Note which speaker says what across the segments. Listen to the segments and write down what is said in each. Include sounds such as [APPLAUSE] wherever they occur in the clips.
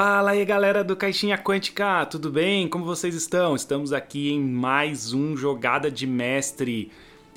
Speaker 1: Fala aí galera do Caixinha Quântica, tudo bem? Como vocês estão? Estamos aqui em mais um Jogada de Mestre.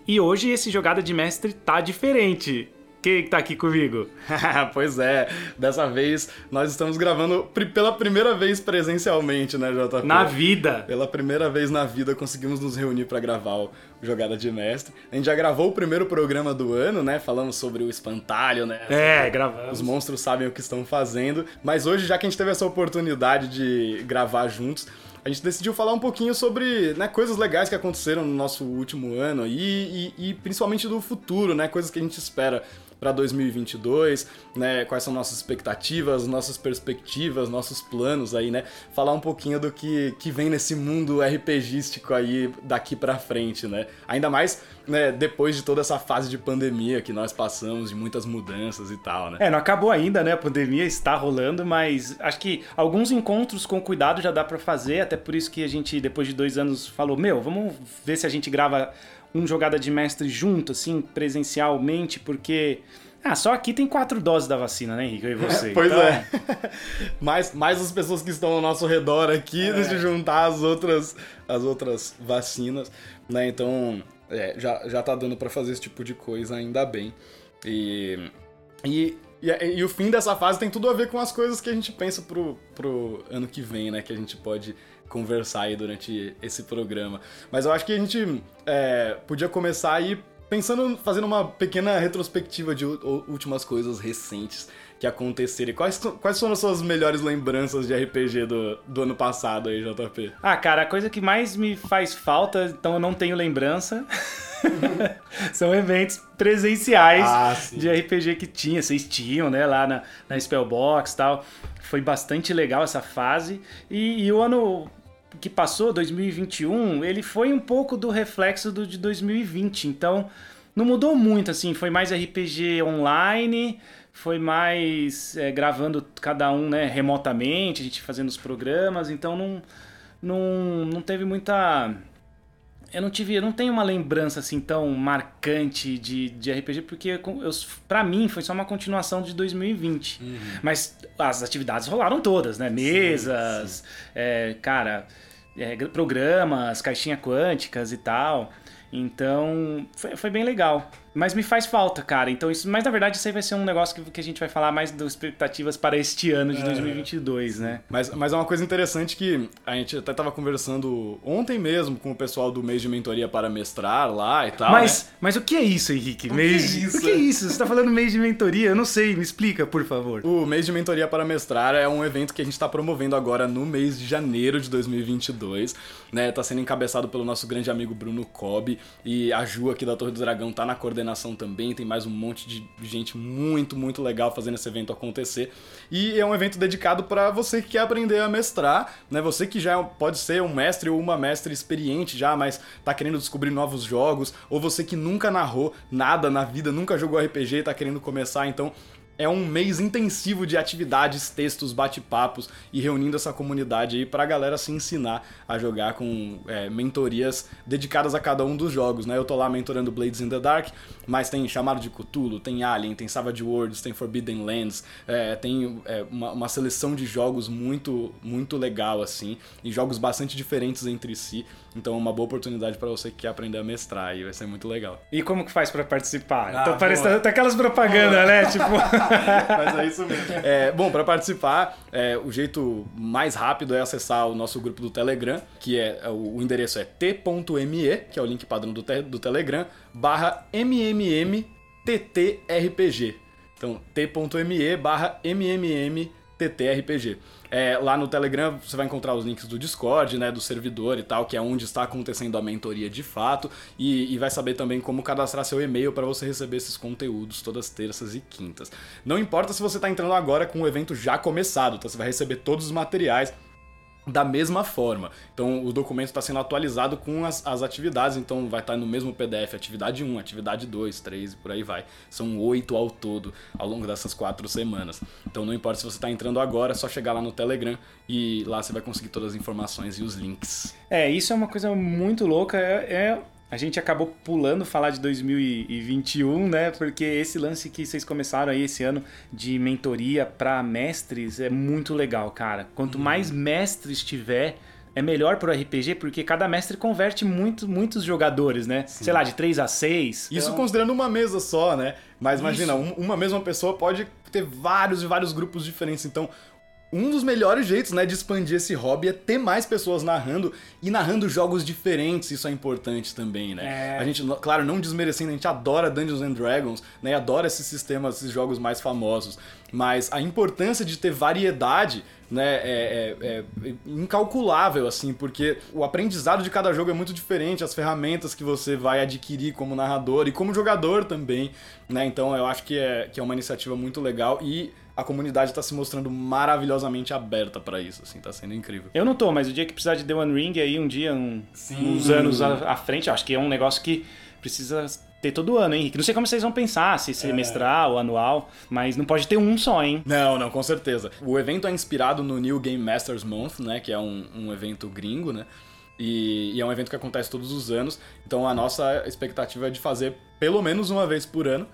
Speaker 1: E hoje esse Jogada de Mestre tá diferente. Quem tá aqui comigo? [LAUGHS]
Speaker 2: pois é, dessa vez nós estamos gravando pela primeira vez presencialmente, né, JP?
Speaker 1: Na vida!
Speaker 2: Pela primeira vez na vida conseguimos nos reunir para gravar o Jogada de Mestre. A gente já gravou o primeiro programa do ano, né? Falando sobre o espantalho, né?
Speaker 1: É, gravamos.
Speaker 2: Os monstros sabem o que estão fazendo. Mas hoje, já que a gente teve essa oportunidade de gravar juntos, a gente decidiu falar um pouquinho sobre né, coisas legais que aconteceram no nosso último ano e, e, e principalmente do futuro, né? Coisas que a gente espera para 2022, né? Quais são nossas expectativas, nossas perspectivas, nossos planos aí, né? Falar um pouquinho do que, que vem nesse mundo RPGístico aí daqui para frente, né? Ainda mais, né, depois de toda essa fase de pandemia que nós passamos, de muitas mudanças e tal, né?
Speaker 1: É, não acabou ainda, né? A pandemia está rolando, mas acho que alguns encontros com cuidado já dá para fazer, até por isso que a gente, depois de dois anos, falou, meu, vamos ver se a gente grava um jogada de mestre junto, assim, presencialmente, porque. Ah, só aqui tem quatro doses da vacina, né, Henrique? Eu e você.
Speaker 2: É, pois então... é. [LAUGHS] mais, mais as pessoas que estão ao nosso redor aqui, é. se juntar as outras, as outras vacinas, né? Então, é, já, já tá dando para fazer esse tipo de coisa, ainda bem. E, e, e, e, o fim dessa fase tem tudo a ver com as coisas que a gente pensa pro, pro ano que vem, né? Que a gente pode conversar aí durante esse programa. Mas eu acho que a gente é, podia começar aí pensando, fazendo uma pequena retrospectiva de últimas coisas recentes que aconteceram. Quais, quais foram as suas melhores lembranças de RPG do, do ano passado aí, JP?
Speaker 1: Ah, cara, a coisa que mais me faz falta, então eu não tenho lembrança, [LAUGHS] são eventos presenciais ah, de RPG que tinha, vocês tinham, né, lá na, na Spellbox e tal. Foi bastante legal essa fase. E, e o ano que passou, 2021, ele foi um pouco do reflexo do de 2020. Então, não mudou muito, assim. Foi mais RPG online, foi mais é, gravando cada um né, remotamente, a gente fazendo os programas. Então, não, não, não teve muita. Eu não tive, eu não tenho uma lembrança assim tão marcante de, de RPG, porque eu, pra mim foi só uma continuação de 2020. Uhum. Mas as atividades rolaram todas, né? Mesas, sim, sim. É, cara, é, programas, caixinha quânticas e tal. Então, foi, foi bem legal. Mas me faz falta, cara. Então, isso, mas na verdade, isso aí vai ser um negócio que, que a gente vai falar mais das expectativas para este ano de é, 2022, né?
Speaker 2: Mas, mas é uma coisa interessante que a gente até tava conversando ontem mesmo com o pessoal do mês de mentoria para mestrar lá e tal.
Speaker 1: Mas, né? mas o que é isso, Henrique? O mês... que é isso? O que é isso? Você tá falando mês de mentoria? Eu não sei, me explica, por favor.
Speaker 2: O mês de mentoria para mestrar é um evento que a gente está promovendo agora no mês de janeiro de 2022, né? Tá sendo encabeçado pelo nosso grande amigo Bruno Cobb e a Ju aqui da Torre do Dragão tá na coordenação coordenação também, tem mais um monte de gente muito, muito legal fazendo esse evento acontecer. E é um evento dedicado para você que quer aprender a mestrar, né? Você que já pode ser um mestre ou uma mestre experiente já, mas tá querendo descobrir novos jogos, ou você que nunca narrou nada na vida, nunca jogou RPG e tá querendo começar, então é um mês intensivo de atividades, textos, bate-papos e reunindo essa comunidade aí pra galera se ensinar a jogar com é, mentorias dedicadas a cada um dos jogos, né? Eu tô lá mentorando Blades in the Dark, mas tem Chamado de Cthulhu, tem Alien, tem Savage Worlds, tem Forbidden Lands, é, tem é, uma, uma seleção de jogos muito, muito legal, assim, e jogos bastante diferentes entre si. Então é uma boa oportunidade para você que quer aprender a mestrar e vai ser muito legal.
Speaker 1: E como que faz para participar? Ah, então parece até aquelas propagandas, né? Tipo... [LAUGHS]
Speaker 2: Mas é isso mesmo. É, bom, para participar, é, o jeito mais rápido é acessar o nosso grupo do Telegram, que é, é o, endereço é t.me, que é o link padrão do, te, do Telegram, barra mmmttrpg. Então, t.me barra mmmttrpg. É, lá no Telegram você vai encontrar os links do Discord, né, do servidor e tal, que é onde está acontecendo a mentoria de fato, e, e vai saber também como cadastrar seu e-mail para você receber esses conteúdos todas terças e quintas. Não importa se você está entrando agora com o evento já começado, tá? Você vai receber todos os materiais da mesma forma. Então o documento está sendo atualizado com as, as atividades, então vai estar tá no mesmo PDF, atividade 1, atividade 2, 3 e por aí vai. São oito ao todo ao longo dessas quatro semanas. Então não importa se você está entrando agora, é só chegar lá no Telegram e lá você vai conseguir todas as informações e os links.
Speaker 1: É, isso é uma coisa muito louca. É, é A gente acabou pulando falar de 2021, né? Porque esse lance que vocês começaram aí esse ano de mentoria para mestres é muito legal, cara. Quanto uhum. mais mestres tiver, é melhor pro RPG porque cada mestre converte muito, muitos jogadores, né? Sim. Sei lá, de 3 a 6.
Speaker 2: Isso então... considerando uma mesa só, né? Mas imagina, um, uma mesma pessoa pode ter vários e vários grupos diferentes. Então, um dos melhores jeitos, né, de expandir esse hobby é ter mais pessoas narrando e narrando jogos diferentes, isso é importante também, né? É. A gente, claro, não desmerecendo, a gente adora Dungeons and Dragons, né, adora esses sistemas, esses jogos mais famosos, mas a importância de ter variedade, né, é, é, é incalculável, assim, porque o aprendizado de cada jogo é muito diferente, as ferramentas que você vai adquirir como narrador e como jogador também, né, então eu acho que é, que é uma iniciativa muito legal e a comunidade tá se mostrando maravilhosamente aberta para isso, assim, tá sendo incrível.
Speaker 1: Eu não tô, mas o dia que precisar de The One Ring aí, um dia, um, uns anos à, à frente, acho que é um negócio que precisa ter todo ano, hein, Henrique? Não sei como vocês vão pensar, se semestral, é. anual, mas não pode ter um só, hein?
Speaker 2: Não, não, com certeza. O evento é inspirado no New Game Masters Month, né, que é um, um evento gringo, né? E, e, é um evento que acontece todos os anos. Então a nossa expectativa é de fazer pelo menos uma vez por ano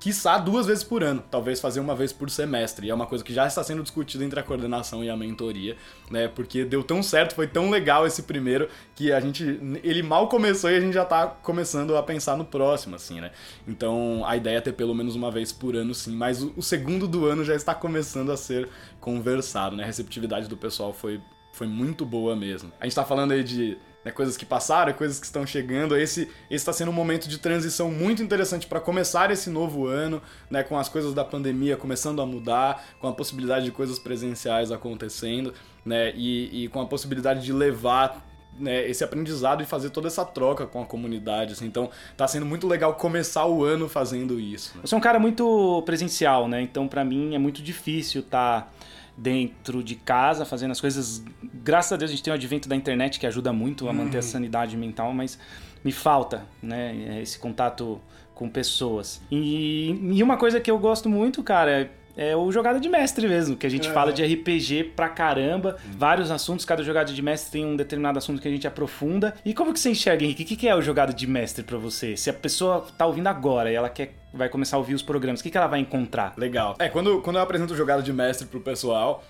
Speaker 2: quiçá duas vezes por ano, talvez fazer uma vez por semestre. E é uma coisa que já está sendo discutida entre a coordenação e a mentoria, né? Porque deu tão certo, foi tão legal esse primeiro que a gente ele mal começou e a gente já está começando a pensar no próximo, assim, né? Então a ideia é ter pelo menos uma vez por ano, sim. Mas o, o segundo do ano já está começando a ser conversado, né? A receptividade do pessoal foi foi muito boa mesmo. A gente tá falando aí de né, coisas que passaram, coisas que estão chegando. Esse está sendo um momento de transição muito interessante para começar esse novo ano, né, com as coisas da pandemia começando a mudar, com a possibilidade de coisas presenciais acontecendo, né, e, e com a possibilidade de levar né, esse aprendizado e fazer toda essa troca com a comunidade. Assim. Então, tá sendo muito legal começar o ano fazendo isso.
Speaker 1: Né? Eu sou um cara muito presencial, né? Então, para mim é muito difícil estar tá dentro de casa, fazendo as coisas. Graças a Deus a gente tem o advento da internet que ajuda muito a manter a uhum. sanidade mental, mas me falta, né, esse contato com pessoas. E, e uma coisa que eu gosto muito, cara, é o jogada de mestre mesmo, que a gente é. fala de RPG pra caramba, vários assuntos, cada jogada de mestre tem um determinado assunto que a gente aprofunda. E como que você enxerga, Henrique? O que é o jogada de mestre para você? Se a pessoa tá ouvindo agora e ela quer vai começar a ouvir os programas, o que, que ela vai encontrar?
Speaker 2: Legal. É, quando, quando eu apresento jogada de mestre pro pessoal,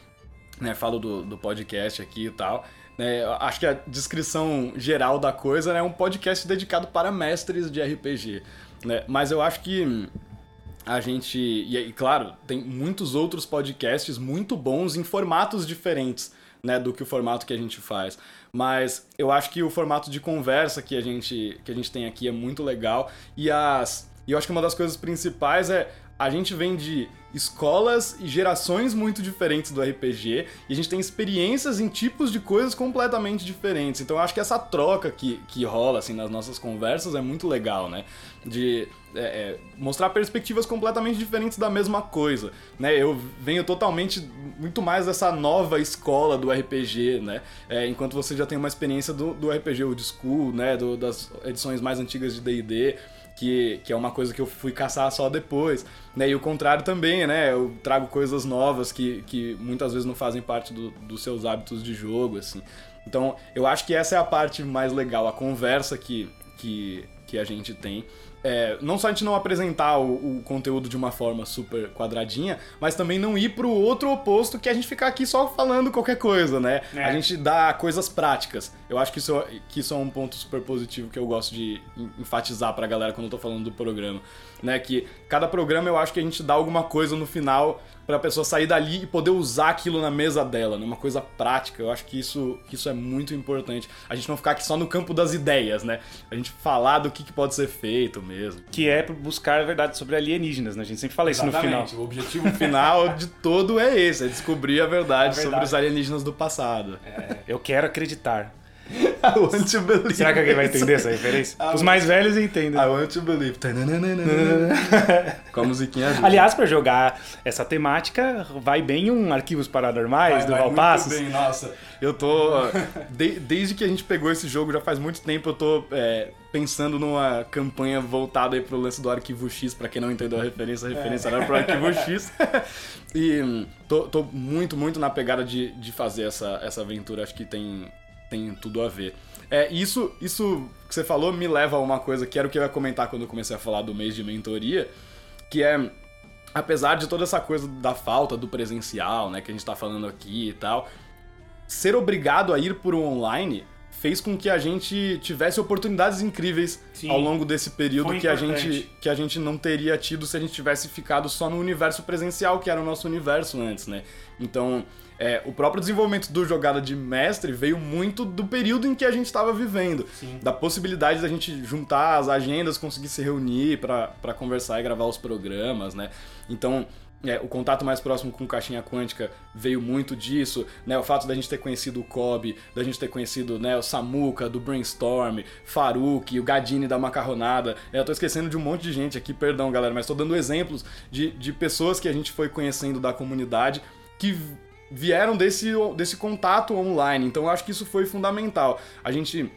Speaker 2: né, falo do, do podcast aqui e tal, né, acho que a descrição geral da coisa né, é um podcast dedicado para mestres de RPG. Né? Mas eu acho que a gente. E, claro, tem muitos outros podcasts muito bons em formatos diferentes. Né, do que o formato que a gente faz. Mas eu acho que o formato de conversa que a gente, que a gente tem aqui é muito legal. E, as, e eu acho que uma das coisas principais é a gente vem de escolas e gerações muito diferentes do RPG e a gente tem experiências em tipos de coisas completamente diferentes. Então eu acho que essa troca que, que rola assim nas nossas conversas é muito legal, né? De é, é, mostrar perspectivas completamente diferentes da mesma coisa, né? Eu venho totalmente muito mais dessa nova escola do RPG, né? É, enquanto você já tem uma experiência do, do RPG old school, né? Do, das edições mais antigas de D&D que, que é uma coisa que eu fui caçar só depois. Né? E o contrário também, né? Eu trago coisas novas que, que muitas vezes não fazem parte do, dos seus hábitos de jogo, assim. Então, eu acho que essa é a parte mais legal, a conversa que, que, que a gente tem é, não só a gente não apresentar o, o, conteúdo de uma forma super quadradinha, mas também não ir pro outro oposto que a gente ficar aqui só falando qualquer coisa, né? É. A gente dá coisas práticas. Eu acho que isso, que isso é um ponto super positivo que eu gosto de enfatizar pra galera quando eu tô falando do programa. Né? Que cada programa eu acho que a gente dá alguma coisa no final pra pessoa sair dali e poder usar aquilo na mesa dela, né? Uma coisa prática. Eu acho que isso, que isso é muito importante. A gente não ficar aqui só no campo das ideias, né? A gente falar do que, que pode ser feito mesmo.
Speaker 1: Que é buscar a verdade sobre alienígenas, né? A gente sempre fala isso Exatamente. no final.
Speaker 2: O objetivo final de todo é esse, é descobrir a verdade, a verdade. sobre os alienígenas do passado.
Speaker 1: É, eu quero acreditar.
Speaker 2: I want to believe.
Speaker 1: Será que alguém vai entender essa referência? Os mais velhos entendem.
Speaker 2: I want to believe. [LAUGHS] Com a musiquinha
Speaker 1: junto. Aliás, pra jogar essa temática, vai bem um Arquivos Paranormais vai, do Valpassos.
Speaker 2: Muito bem, nossa. Eu tô. De, desde que a gente pegou esse jogo, já faz muito tempo, eu tô é, pensando numa campanha voltada aí pro lance do Arquivo X, pra quem não entendeu a referência, a referência é. era pro Arquivo [LAUGHS] X. e hum, tô, tô muito, muito na pegada de, de fazer essa, essa aventura. Acho que tem tem tudo a ver. É, isso, isso que você falou me leva a uma coisa que era o que eu ia comentar quando eu comecei a falar do mês de mentoria, que é apesar de toda essa coisa da falta do presencial, né, que a gente tá falando aqui e tal, ser obrigado a ir por um online fez com que a gente tivesse oportunidades incríveis Sim, ao longo desse período que a, gente, que a gente não teria tido se a gente tivesse ficado só no universo presencial, que era o nosso universo antes, né? Então, é, o próprio desenvolvimento do jogada de mestre veio muito do período em que a gente estava vivendo. Sim. Da possibilidade da gente juntar as agendas, conseguir se reunir para conversar e gravar os programas, né? Então, é, o contato mais próximo com caixinha quântica veio muito disso, né? O fato da gente ter conhecido o Kobe, da gente ter conhecido né, o Samuka, do Brainstorm, Faruk, o Gadini da Macarronada. É, eu tô esquecendo de um monte de gente aqui, perdão, galera, mas tô dando exemplos de, de pessoas que a gente foi conhecendo da comunidade que vieram desse, desse contato online. Então eu acho que isso foi fundamental. A gente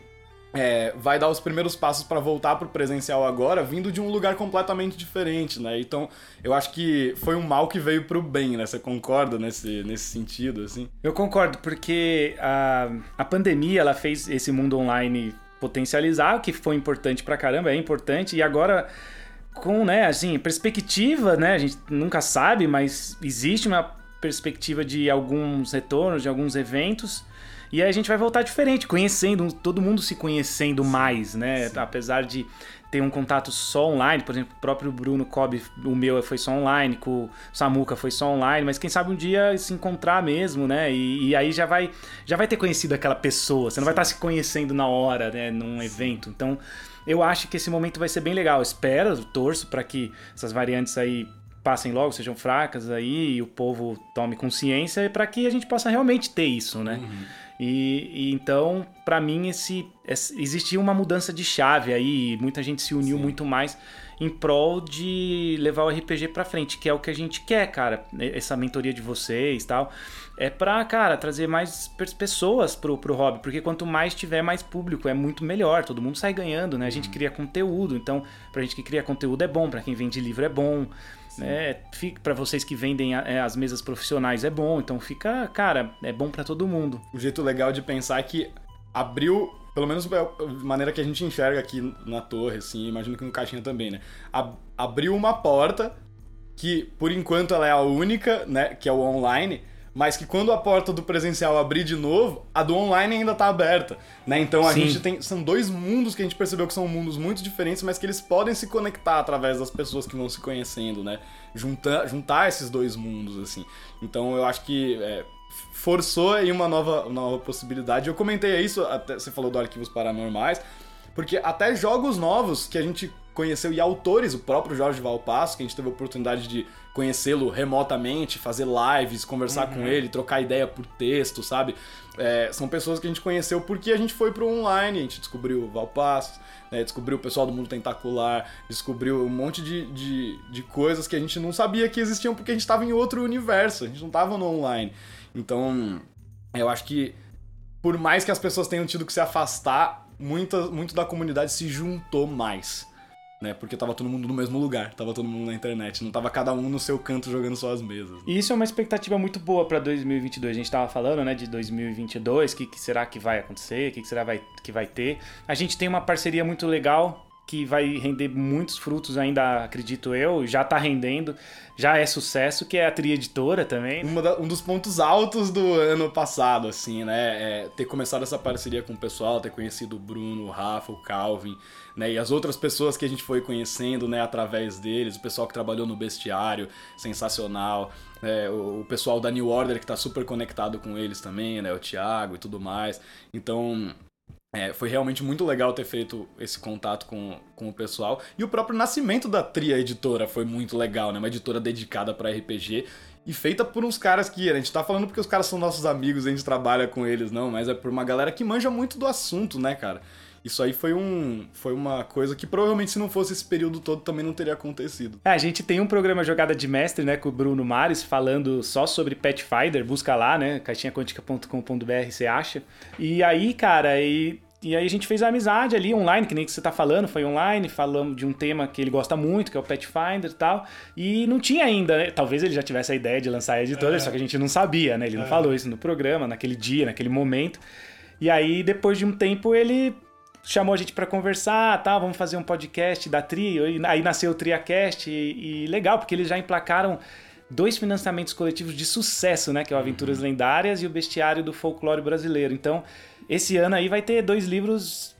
Speaker 2: é, vai dar os primeiros passos para voltar pro presencial agora, vindo de um lugar completamente diferente, né? Então, eu acho que foi um mal que veio pro bem, né? Você concorda nesse, nesse sentido, assim?
Speaker 1: Eu concordo, porque a, a pandemia, ela fez esse mundo online potencializar, o que foi importante pra caramba, é importante, e agora com, né, assim, perspectiva, né? A gente nunca sabe, mas existe uma perspectiva de alguns retornos, de alguns eventos, e aí a gente vai voltar diferente, conhecendo, todo mundo se conhecendo mais, né? Sim. Apesar de ter um contato só online, por exemplo, o próprio Bruno Cobb, o meu foi só online, com o Samuca foi só online, mas quem sabe um dia se encontrar mesmo, né? E, e aí já vai, já vai ter conhecido aquela pessoa, você não Sim. vai estar se conhecendo na hora, né? Num evento. Então, eu acho que esse momento vai ser bem legal. espero, torço para que essas variantes aí passem logo, sejam fracas aí e o povo tome consciência para que a gente possa realmente ter isso, né? Uhum. E, e então, para mim, esse, esse, existia uma mudança de chave aí, muita gente se uniu Sim. muito mais em prol de levar o RPG para frente, que é o que a gente quer, cara. Essa mentoria de vocês, tal, é para, cara, trazer mais pessoas pro, pro hobby, porque quanto mais tiver mais público, é muito melhor, todo mundo sai ganhando, né? A gente uhum. cria conteúdo, então, pra gente que cria conteúdo é bom, para quem vende livro é bom. Né? Para vocês que vendem é, as mesas profissionais é bom, então fica, cara, é bom para todo mundo.
Speaker 2: O jeito legal de pensar é que abriu, pelo menos da maneira que a gente enxerga aqui na torre, assim, imagino que no caixinha também, né? abriu uma porta que, por enquanto, ela é a única, né? Que é o online mas que quando a porta do presencial abrir de novo, a do online ainda tá aberta, né? Então a Sim. gente tem são dois mundos que a gente percebeu que são mundos muito diferentes, mas que eles podem se conectar através das pessoas que vão se conhecendo, né? Juntar, juntar esses dois mundos assim. Então eu acho que é, forçou aí uma nova, uma nova possibilidade. Eu comentei isso, até você falou do arquivos paranormais, porque até jogos novos que a gente conheceu e autores, o próprio Jorge Valpasso, que a gente teve a oportunidade de conhecê-lo remotamente, fazer lives, conversar uhum. com ele, trocar ideia por texto, sabe? É, são pessoas que a gente conheceu porque a gente foi pro online, a gente descobriu o Valpasso, né, descobriu o pessoal do Mundo Tentacular, descobriu um monte de, de, de coisas que a gente não sabia que existiam porque a gente estava em outro universo, a gente não estava no online. Então, eu acho que por mais que as pessoas tenham tido que se afastar, muita, muito da comunidade se juntou mais né? Porque tava todo mundo no mesmo lugar, tava todo mundo na internet, não tava cada um no seu canto jogando suas mesas.
Speaker 1: E isso é uma expectativa muito boa para 2022. A gente tava falando, né, de 2022, o que, que, será que vai acontecer, o que, que será vai, que vai ter. A gente tem uma parceria muito legal que vai render muitos frutos ainda, acredito eu, já tá rendendo, já é sucesso, que é a Tri Editora também.
Speaker 2: Da, um dos pontos altos do ano passado, assim, né? É ter começado essa parceria com o pessoal, ter conhecido o Bruno, o Rafa, o Calvin, né? E as outras pessoas que a gente foi conhecendo, né, através deles, o pessoal que trabalhou no bestiário, sensacional. É, o, pessoal da New Order que tá super conectado com eles também, né? O Thiago e tudo mais. Então, é, foi realmente muito legal ter feito esse contato com, com o pessoal. E o próprio nascimento da Tria Editora foi muito legal, né? Uma editora dedicada para RPG e feita por uns caras que a gente tá falando porque os caras são nossos amigos, a gente trabalha com eles, não, mas é por uma galera que manja muito do assunto, né, cara? Isso aí foi, um, foi uma coisa que provavelmente se não fosse esse período todo também não teria acontecido.
Speaker 1: É, a gente tem um programa Jogada de Mestre, né, com o Bruno Mares, falando só sobre Pathfinder, busca lá, né, caixinhaquântica.com.br você acha. E aí, cara, e e aí a gente fez a amizade ali online, que nem que você tá falando, foi online, falamos de um tema que ele gosta muito, que é o Pathfinder e tal. E não tinha ainda, né? talvez ele já tivesse a ideia de lançar a editora, é. só que a gente não sabia, né? Ele não é. falou isso no programa, naquele dia, naquele momento. E aí, depois de um tempo, ele chamou a gente para conversar, tá, vamos fazer um podcast da Trio, e aí nasceu o TriaCast, e, e legal, porque eles já emplacaram dois financiamentos coletivos de sucesso, né? Que é o Aventuras uhum. Lendárias e o Bestiário do Folclore Brasileiro. Então, esse ano aí vai ter dois livros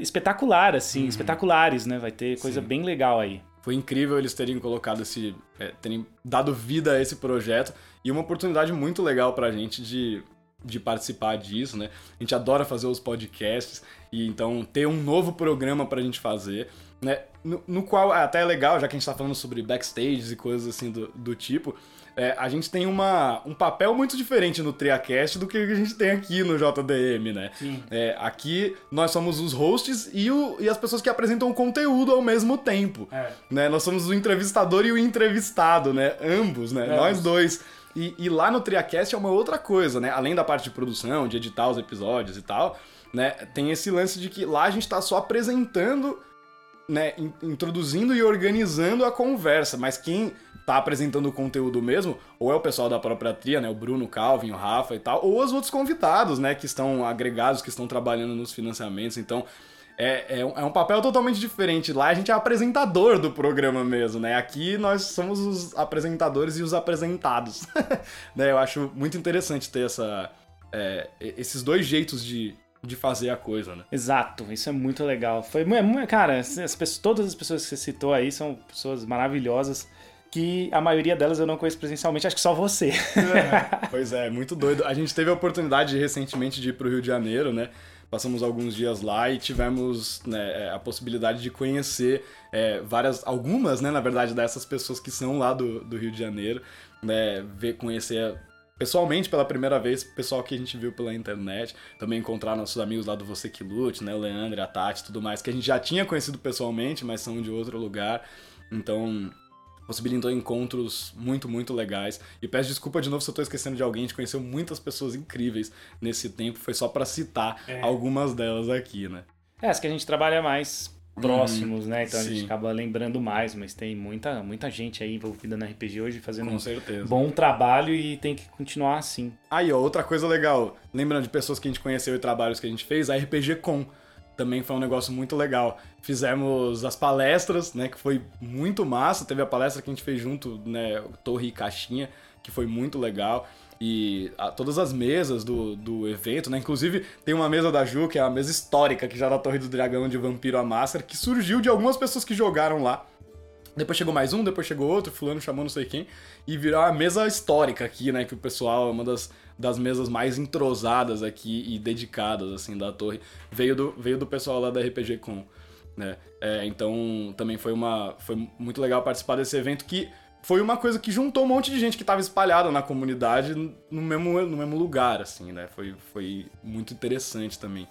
Speaker 1: espetacular, assim, uhum. espetaculares, né? Vai ter coisa Sim. bem legal aí.
Speaker 2: Foi incrível eles terem colocado esse. É, terem dado vida a esse projeto e uma oportunidade muito legal pra gente de, de participar disso, né? A gente adora fazer os podcasts e então ter um novo programa pra gente fazer né? No, no, qual até é legal, já que a gente tá falando sobre backstage e coisas assim do, do tipo, é, a gente tem uma, um papel muito diferente no TriaCast do que a gente tem aqui no JDM, né? É, aqui nós somos os hosts e, o, e as pessoas que apresentam o conteúdo ao mesmo tempo. É. Né? Nós somos o entrevistador e o entrevistado, né? Ambos, né? Nós dois. E, e, lá no TriaCast é uma outra coisa, né? Além da parte de produção, de editar os episódios e tal, né? Tem esse lance de que lá a gente tá só apresentando né, introduzindo e organizando a conversa, mas quem tá apresentando o conteúdo mesmo, ou é o pessoal da própria tria, né, o Bruno, o Calvin, o Rafa e tal, ou os outros convidados, né, que estão agregados, que estão trabalhando nos financiamentos, então é, é, um, é um papel totalmente diferente. Lá a gente é apresentador do programa mesmo, né? Aqui nós somos os apresentadores e os apresentados. [LAUGHS] né? Eu acho muito interessante ter essa, é, esses dois jeitos de, de fazer a coisa, né?
Speaker 1: Exato, isso é muito legal. Foi, cara, as pessoas, todas as pessoas que você citou aí são pessoas maravilhosas que a maioria delas eu não conheço presencialmente, acho que só você.
Speaker 2: É, [LAUGHS] pois é, muito doido. A gente teve a oportunidade recentemente de ir pro Rio de Janeiro, né? Passamos alguns dias lá e tivemos né, é, a possibilidade de conhecer é, várias, algumas, né, na verdade, dessas pessoas que são lá do, do Rio de Janeiro, né, ver, conhecer pessoalmente pela primeira vez, pessoal que a gente viu pela internet, também encontrar nossos amigos lá do Você Que Lute, né, o Leandro, a Tati tudo mais, que a gente já tinha conhecido pessoalmente, mas são de outro lugar. Então, possibilitou encontros muito, muito legais. E peço desculpa de novo se eu tô esquecendo de alguém, a gente conheceu muitas pessoas incríveis nesse tempo, foi só para citar é. algumas delas aqui, né?
Speaker 1: É, as que a gente trabalha mais próximos, hum, né? Então sim. a gente acaba lembrando mais, mas tem muita, muita gente aí envolvida na RPG hoje fazendo um bom trabalho e tem que continuar assim.
Speaker 2: Aí, ó, outra coisa legal, lembrando de pessoas que a gente conheceu e trabalhos que a gente fez, a RPG Com também foi um negócio muito legal. Fizemos as palestras, né, que foi muito massa. Teve a palestra que a gente fez junto, né, Torre e Caixinha, que foi muito legal e a, todas as mesas do, do evento, né? Inclusive tem uma mesa da Ju, que é a mesa histórica que já da Torre do Dragão de Vampiro a Máscara, que surgiu de algumas pessoas que jogaram lá. Depois chegou mais um, depois chegou outro, fulano chamou não sei quem, e virou a mesa histórica aqui, né? Que o pessoal, é uma das, das mesas mais entrosadas aqui e dedicadas, assim, da torre, veio do, veio do pessoal lá da RPG Com, né? É, então também foi uma. Foi muito legal participar desse evento que foi uma coisa que juntou um monte de gente que estava espalhada na comunidade no mesmo, no mesmo lugar, assim, né? Foi, foi muito interessante também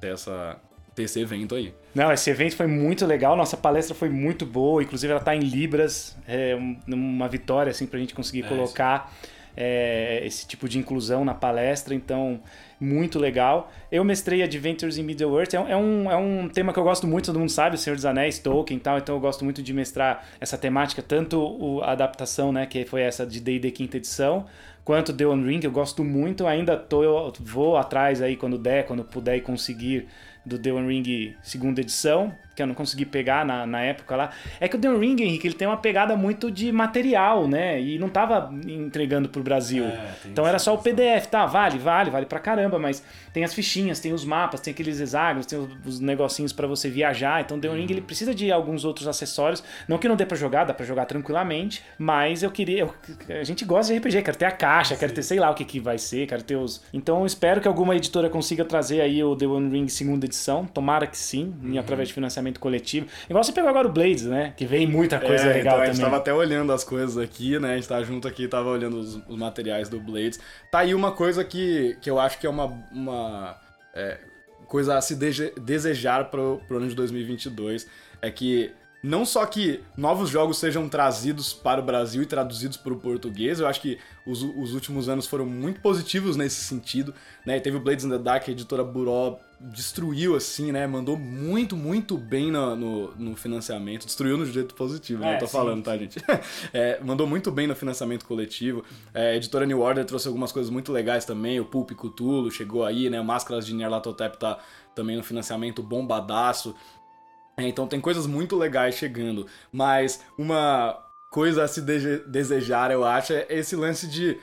Speaker 2: ter, essa, ter esse evento aí.
Speaker 1: Não, esse evento foi muito legal, nossa palestra foi muito boa, inclusive ela está em Libras, é uma vitória, assim, pra gente conseguir é, colocar é, esse tipo de inclusão na palestra, então muito legal. Eu mestrei Adventures in Middle-earth, é, um, é um tema que eu gosto muito, todo mundo sabe, O Senhor dos Anéis, Tolkien e tal, então eu gosto muito de mestrar essa temática, tanto o, a adaptação, né, que foi essa de D&D quinta edição, quanto The One Ring, eu gosto muito, ainda tô, eu vou atrás aí quando der, quando puder e conseguir do The One Ring segunda edição, que eu não consegui pegar na, na época lá. É que o The Ring, Henrique, ele tem uma pegada muito de material, né? E não tava entregando pro Brasil. É, então era só o PDF, tá? Vale, vale, vale pra caramba, mas tem as fichinhas, tem os mapas, tem aqueles hexágonos, tem os, os negocinhos para você viajar. Então o The uhum. Ring ele precisa de alguns outros acessórios. Não que não dê pra jogar, dá pra jogar tranquilamente, mas eu queria. Eu, a gente gosta de RPG, quero ter a caixa, Sim. quero ter sei lá o que, que vai ser, quero ter os. Então eu espero que alguma editora consiga trazer aí o The One Ring segunda edição. Tomara que sim, uhum. através de financiamento financiamento coletivo. Igual você pegou agora o Blades, né? Que vem muita coisa é, legal então, também.
Speaker 2: A gente tava até olhando as coisas aqui, né? A gente tá junto aqui, tava olhando os, os materiais do Blades. Tá aí uma coisa que, que eu acho que é uma, uma é, coisa a se desejar pro, pro ano de 2022. É que não só que novos jogos sejam trazidos para o Brasil e traduzidos para o português, eu acho que os, os últimos anos foram muito positivos nesse sentido, né? Teve o Blades in the Dark, a editora Buró destruiu, assim, né? Mandou muito, muito bem no, no, no financiamento. Destruiu no jeito positivo, né? É, eu tô sim. falando, tá, gente? [LAUGHS] é, mandou muito bem no financiamento coletivo. É, a editora New Order trouxe algumas coisas muito legais também. O Pulp Cthulhu chegou aí, né? O Máscaras de Nyarlathotep tá também no financiamento bombadaço. É, então tem coisas muito legais chegando. Mas uma coisa a se de desejar, eu acho, é esse lance de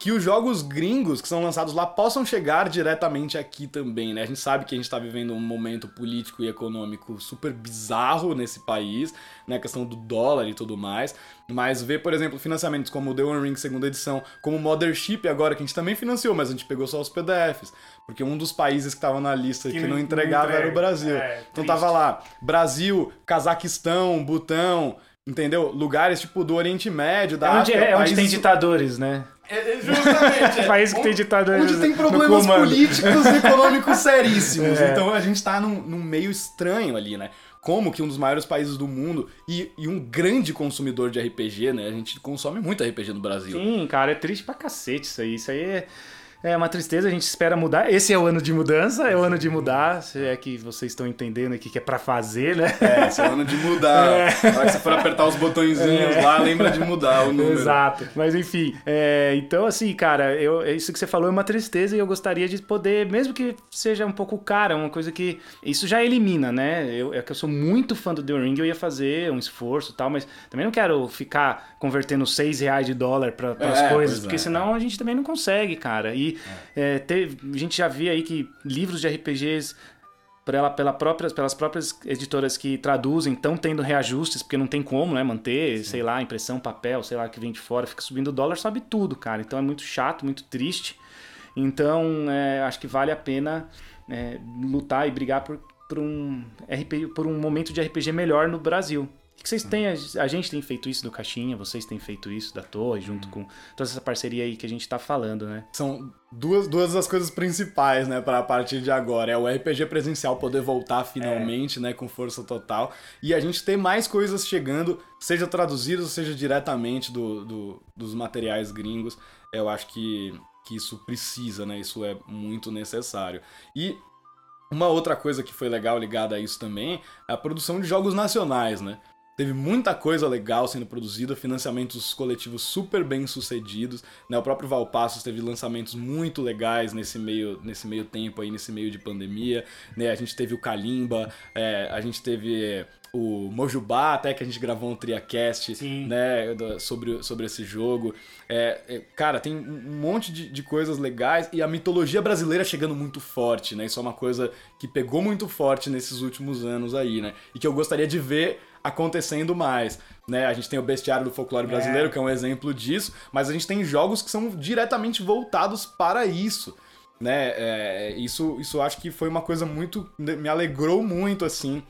Speaker 2: que os jogos gringos que são lançados lá possam chegar diretamente aqui também, né? A gente sabe que a gente está vivendo um momento político e econômico super bizarro nesse país, né? A questão do dólar e tudo mais. Mas ver, por exemplo, financiamentos como o The One Ring segunda edição, como o Mothership agora, que a gente também financiou, mas a gente pegou só os PDFs. Porque um dos países que estava na lista que, que não entregava não era o Brasil. É, então tava lá, Brasil, Cazaquistão, Butão, entendeu? Lugares tipo do Oriente Médio, da
Speaker 1: é onde, África. É onde tem ditadores, né?
Speaker 2: É, é, justamente.
Speaker 1: É. [LAUGHS] País que tem
Speaker 2: Onde tem problemas políticos e econômicos seríssimos. [LAUGHS] É. Então a gente tá num, num, meio estranho ali, né? Como que um dos maiores países do mundo e, e, um grande consumidor de RPG, né? A gente consome muito RPG no Brasil.
Speaker 1: Sim, cara, é triste pra cacete isso aí. Isso aí é é uma tristeza, a gente espera mudar. Esse é o ano de mudança, é o ano de mudar. Se é que vocês estão entendendo aqui que é para fazer, né?
Speaker 2: É, esse é o ano de mudar. [LAUGHS] É. Na hora que você for apertar os botõezinhos é. lá, lembra de mudar o número.
Speaker 1: Exato. Mas enfim, é, então assim, cara, eu, isso que você falou é uma tristeza e eu gostaria de poder, mesmo que seja um pouco cara, uma coisa que. Isso já elimina, né? Eu, é que eu sou muito fã do The Ring, eu ia fazer um esforço e tal, mas também não quero ficar convertendo 6 reais de dólar para as é, coisas, porque é. senão a gente também não consegue, cara. E é. teve, a gente já via aí que livros de RPGs pela, pela próprias, pelas próprias editoras que traduzem estão tendo reajustes, porque não tem como, né? Manter, Sim. sei lá, impressão, papel, sei lá, que vem de fora, fica subindo o dólar, sobe tudo, cara. Então é muito chato, muito triste. Então, é, acho que vale a pena é, lutar e brigar por, por, um RPG, por um momento de RPG melhor no Brasil que vocês têm, a gente tem feito isso do Caixinha, vocês têm feito isso da Torre, junto com toda essa parceria aí que a gente tá falando, né?
Speaker 2: São duas, duas das coisas principais, né, para a partir de agora. É o RPG presencial poder voltar finalmente, é. né, com força total. E a gente ter mais coisas chegando, seja traduzidas, seja diretamente do, do, dos materiais gringos. Eu acho que, que isso precisa, né, isso é muito necessário. E uma outra coisa que foi legal ligada a isso também é a produção de jogos nacionais, né? Teve muita coisa legal sendo produzida, financiamentos coletivos super bem sucedidos. Né? O próprio Valpassos teve lançamentos muito legais nesse meio, nesse meio tempo aí, nesse meio de pandemia. Né? A gente teve o Kalimba, é, a gente teve o Mojubá, até que a gente gravou um TriaCast né, sobre, sobre esse jogo. É, é, cara, tem um monte de, de, coisas legais e a mitologia brasileira chegando muito forte, né? Isso é uma coisa que pegou muito forte nesses últimos anos aí, né? E que eu gostaria de ver acontecendo mais. Né? A gente tem o Bestiário do Folclore é. Brasileiro, é. que é um exemplo disso, mas a gente tem jogos que são diretamente voltados para isso. Né? É, isso, isso acho que foi uma coisa muito. me alegrou muito, assim,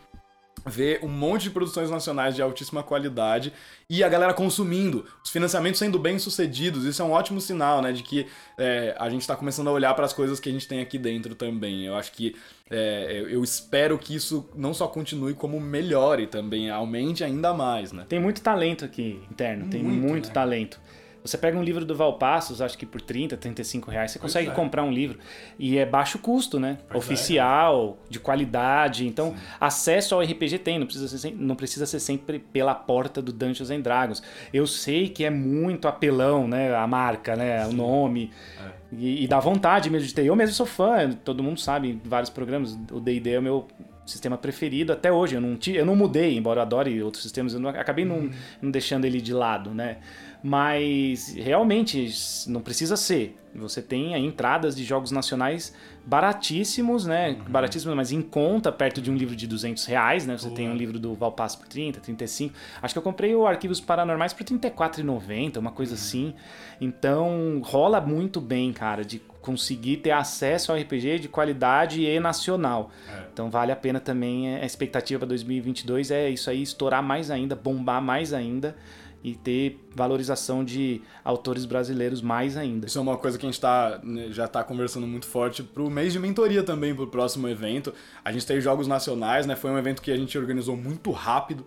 Speaker 2: ver um monte de produções nacionais de altíssima qualidade e a galera consumindo, os financiamentos sendo bem sucedidos. Isso é um ótimo sinal, né? De que é, a gente está começando a olhar para as coisas que a gente tem aqui dentro também. Eu acho que é, eu espero que isso não só continue, como melhore também, aumente ainda mais, né?
Speaker 1: Tem muito talento aqui interno, tem muito, muito né? talento. Você pega um livro do Valpassos, acho que por 30, 35 reais, você consegue é. comprar um livro. E é baixo custo, né? Pois Oficial, é. de qualidade. Então, Sim. acesso ao RPG tem, não precisa, ser, não precisa ser sempre pela porta do Dungeons and Dragons. Eu sei que é muito apelão, né? A marca, né? Sim. O nome. É. E, e dá vontade mesmo de ter. Eu mesmo sou fã, todo mundo sabe, em vários programas. O D&D é o meu sistema preferido até hoje. Eu não, eu não mudei, embora eu adore outros sistemas, eu não, acabei não, uhum. não deixando ele de lado, né? Mas realmente não precisa ser. Você tem entradas de jogos nacionais baratíssimos, né? Uhum. Baratíssimos, mas em conta, perto de um livro de 200 reais, né? Você tem um livro do Valpasso por 30, 35. Acho que eu comprei o Arquivos Paranormais por 34,90, uma coisa uhum. assim. Então, rola muito bem, cara, de conseguir ter acesso ao RPG de qualidade e nacional. É. Então, vale a pena também. A expectativa para 2022 é isso aí, estourar mais ainda, bombar mais ainda e ter valorização de autores brasileiros mais ainda.
Speaker 2: Isso é uma coisa que a gente tá, né, já está conversando muito forte para o mês de mentoria também, para o próximo evento. A gente tem jogos nacionais, né? Foi um evento que a gente organizou muito rápido,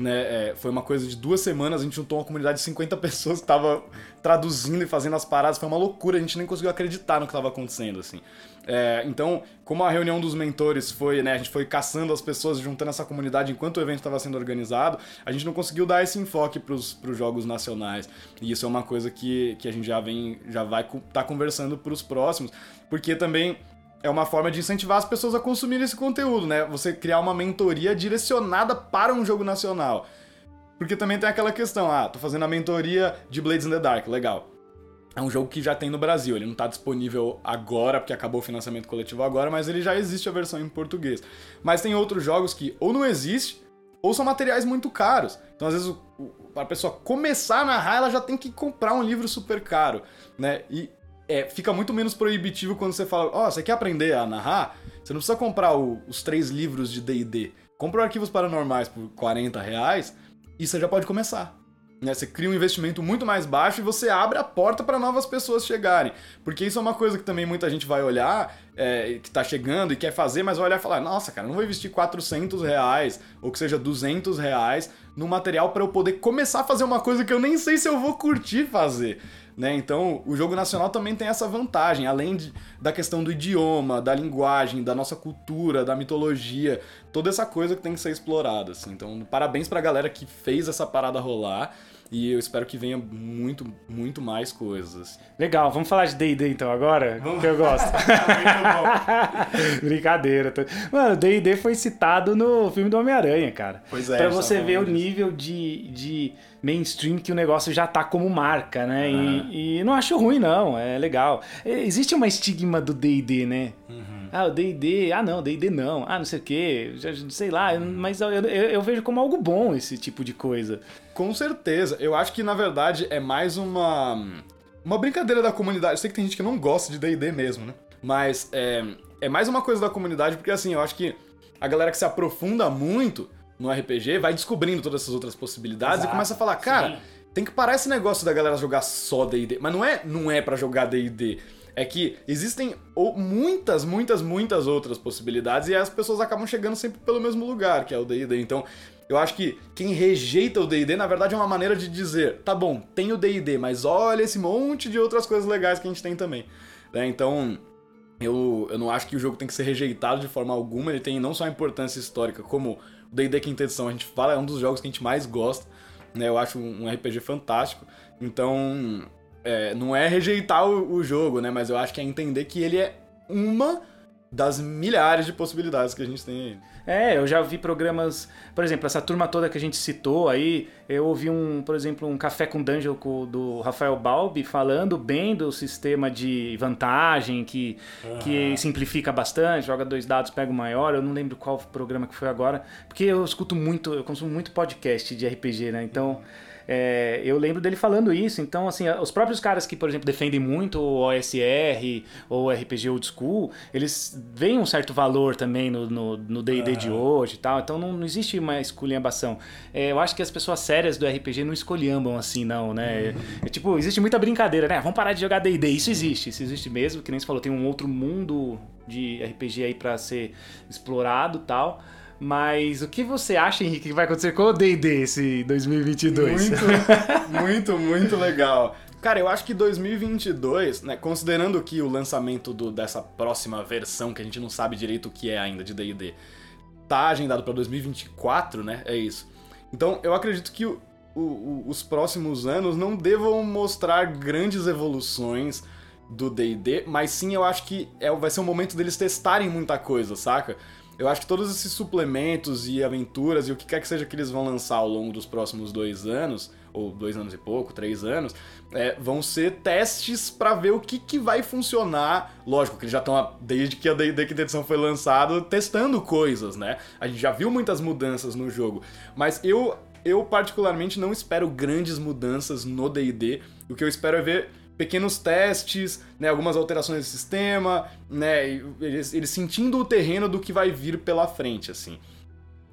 Speaker 2: né? É, foi uma coisa de duas semanas, a gente juntou uma comunidade de 50 pessoas que tava traduzindo e fazendo as paradas, foi uma loucura, a gente nem conseguiu acreditar no que estava acontecendo, assim. É, então, como a reunião dos mentores foi, né, a gente foi caçando as pessoas, juntando essa comunidade enquanto o evento estava sendo organizado, a gente não conseguiu dar esse enfoque para os jogos nacionais. E isso é uma coisa que, que a gente já vem, já vai estar tá conversando para os próximos, porque também é uma forma de incentivar as pessoas a consumirem esse conteúdo, né? Você criar uma mentoria direcionada para um jogo nacional. Porque também tem aquela questão, ah, tô fazendo a mentoria de Blades in the Dark, legal. É um jogo que já tem no Brasil, ele não está disponível agora, porque acabou o financiamento coletivo agora, mas ele já existe a versão em português. Mas tem outros jogos que ou não existe, ou são materiais muito caros. Então, às vezes, o, a pessoa começar a narrar, ela já tem que comprar um livro super caro, né? E é, fica muito menos proibitivo quando você fala, ó, oh, você quer aprender a narrar? Você não precisa comprar o, os três livros de D&D. Compra arquivos paranormais por 40 reais e você já pode começar. Né? Você cria um investimento muito mais baixo e você abre a porta para novas pessoas chegarem. Porque isso é uma coisa que também muita gente vai olhar, é, que está chegando e quer fazer, mas vai olhar e falar: nossa, cara, não vou investir 400 reais ou que seja 200 reais no material para eu poder começar a fazer uma coisa que eu nem sei se eu vou curtir fazer. Né? Então, o jogo nacional também tem essa vantagem, além de, da questão do idioma, da linguagem, da nossa cultura, da mitologia, toda essa coisa que tem que ser explorada. Assim. Então, parabéns pra galera que fez essa parada rolar. E eu espero que venha muito, muito mais coisas.
Speaker 1: Legal, vamos falar de D&D então agora? Vamos. Que eu gosto. [LAUGHS] [LAUGHS] Brincadeira. Mano, D&D foi citado no filme do Homem-Aranha, cara.
Speaker 2: Pois é.
Speaker 1: Pra você ver o nível de, de mainstream que o negócio já tá como marca, né? Uhum. E, e, não acho ruim, não. É legal. Existe uma estigma do D&D, né? Uhum. Ah, o D&D, ah não, D&D não, ah não sei o quê, sei lá, mas eu, eu, eu, vejo como algo bom esse tipo de coisa.
Speaker 2: Com certeza, eu acho que na verdade é mais uma, uma brincadeira da comunidade, eu sei que tem gente que não gosta de D&D mesmo, né? Mas é, é mais uma coisa da comunidade, porque assim, eu acho que a galera que se aprofunda muito no RPG vai descobrindo todas essas outras possibilidades Exato, e começa a falar, cara, sim. tem que parar esse negócio da galera jogar só D&D, mas não é, não é para jogar D&D é que existem muitas, muitas, muitas outras possibilidades e as pessoas acabam chegando sempre pelo mesmo lugar, que é o D&D. Então, eu acho que quem rejeita o D&D, na verdade, é uma maneira de dizer, tá bom, tem o D&D, mas olha esse monte de outras coisas legais que a gente tem também. Né? Então, eu, eu não acho que o jogo tem que ser rejeitado de forma alguma, ele tem não só a importância histórica, como D&D Quinta Edição, a gente fala, é um dos jogos que a gente mais gosta, né? Eu acho um RPG fantástico. Então, é, não é rejeitar o, o, jogo, né? Mas eu acho que é entender que ele é uma das milhares de possibilidades que a gente tem aí.
Speaker 1: É, eu já vi programas, por exemplo, essa turma toda que a gente citou aí, eu ouvi um, por exemplo, um Café com Dungeon do Rafael Balbi falando bem do sistema de vantagem, que, uhum. que simplifica bastante, joga dois dados, pega o maior, eu não lembro qual programa que foi agora, porque eu escuto muito, eu consumo muito podcast de RPG, né? Então... Uhum é, eu lembro dele falando isso. Então, assim, os próprios caras que, por exemplo, defendem muito o OSR ou RPG Old School, eles veem um certo valor também no D&D de hoje e tal. Então, não, não existe uma esculhambação. É, eu acho que as pessoas sérias do RPG não escolhambam assim, não, né? Uhum. É, tipo, existe muita brincadeira, né? Vamos parar de jogar D&D. Isso existe, isso existe mesmo. Que nem você falou, tem um outro mundo de RPG aí para ser explorado tal. Mas o que você acha, Henrique, que vai acontecer com o D&D esse 2022?
Speaker 2: Muito, [LAUGHS] muito, muito legal. Cara, eu acho que 2022, né, considerando que o lançamento do, dessa próxima versão, que a gente não sabe direito o que é ainda de D&D, tá agendado para 2024, né? É isso. Então, eu acredito que o, o, os próximos anos não devam mostrar grandes evoluções do D&D, mas sim eu acho que é, vai ser o momento deles testarem muita coisa, saca? Eu acho que todos esses suplementos e aventuras e o que quer que seja que eles vão lançar ao longo dos próximos dois anos, ou dois anos e pouco, três anos, é, vão ser testes para ver o que, que vai funcionar. Lógico que eles já estão, desde que a D&D Quinta Edição foi lançado, testando coisas, né? A gente já viu muitas mudanças no jogo, mas eu, eu particularmente não espero grandes mudanças no D&D. O que eu espero é ver pequenos testes, né, algumas alterações de sistema, né, eles, sentindo o terreno do que vai vir pela frente, assim.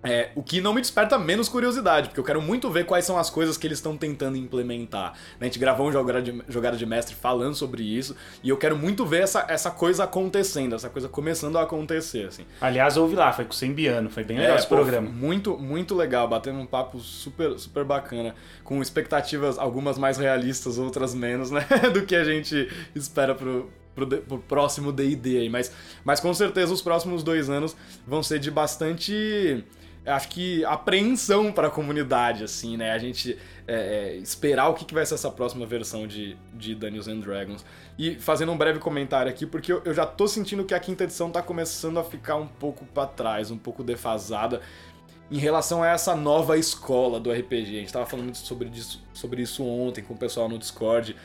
Speaker 2: É, o que não me desperta menos curiosidade, porque eu quero muito ver quais são as coisas que eles estão tentando implementar. Né? A gente gravou um jogada de, jogada de mestre falando sobre isso, e eu quero muito ver essa, essa coisa acontecendo, essa coisa começando a acontecer. Assim.
Speaker 1: Aliás, ouvi lá, foi com o Sembiano, foi bem legal é, esse pô, programa.
Speaker 2: Muito, muito legal, batendo um papo super, super bacana, com expectativas algumas mais realistas, outras menos, né? [LAUGHS] Do que a gente espera pro, pro, pro próximo D&D aí, mas, mas com certeza os próximos dois anos vão ser de bastante acho que apreensão para a comunidade, assim, né? A gente é, é, esperar o que, que vai ser essa próxima versão de, de Dungeons and Dragons. E fazendo um breve comentário aqui, porque eu, eu já tô sentindo que a quinta edição tá começando a ficar um pouco para trás, um pouco defasada em relação a essa nova escola do RPG. A gente tava falando sobre, isso, sobre isso ontem com o pessoal no Discord.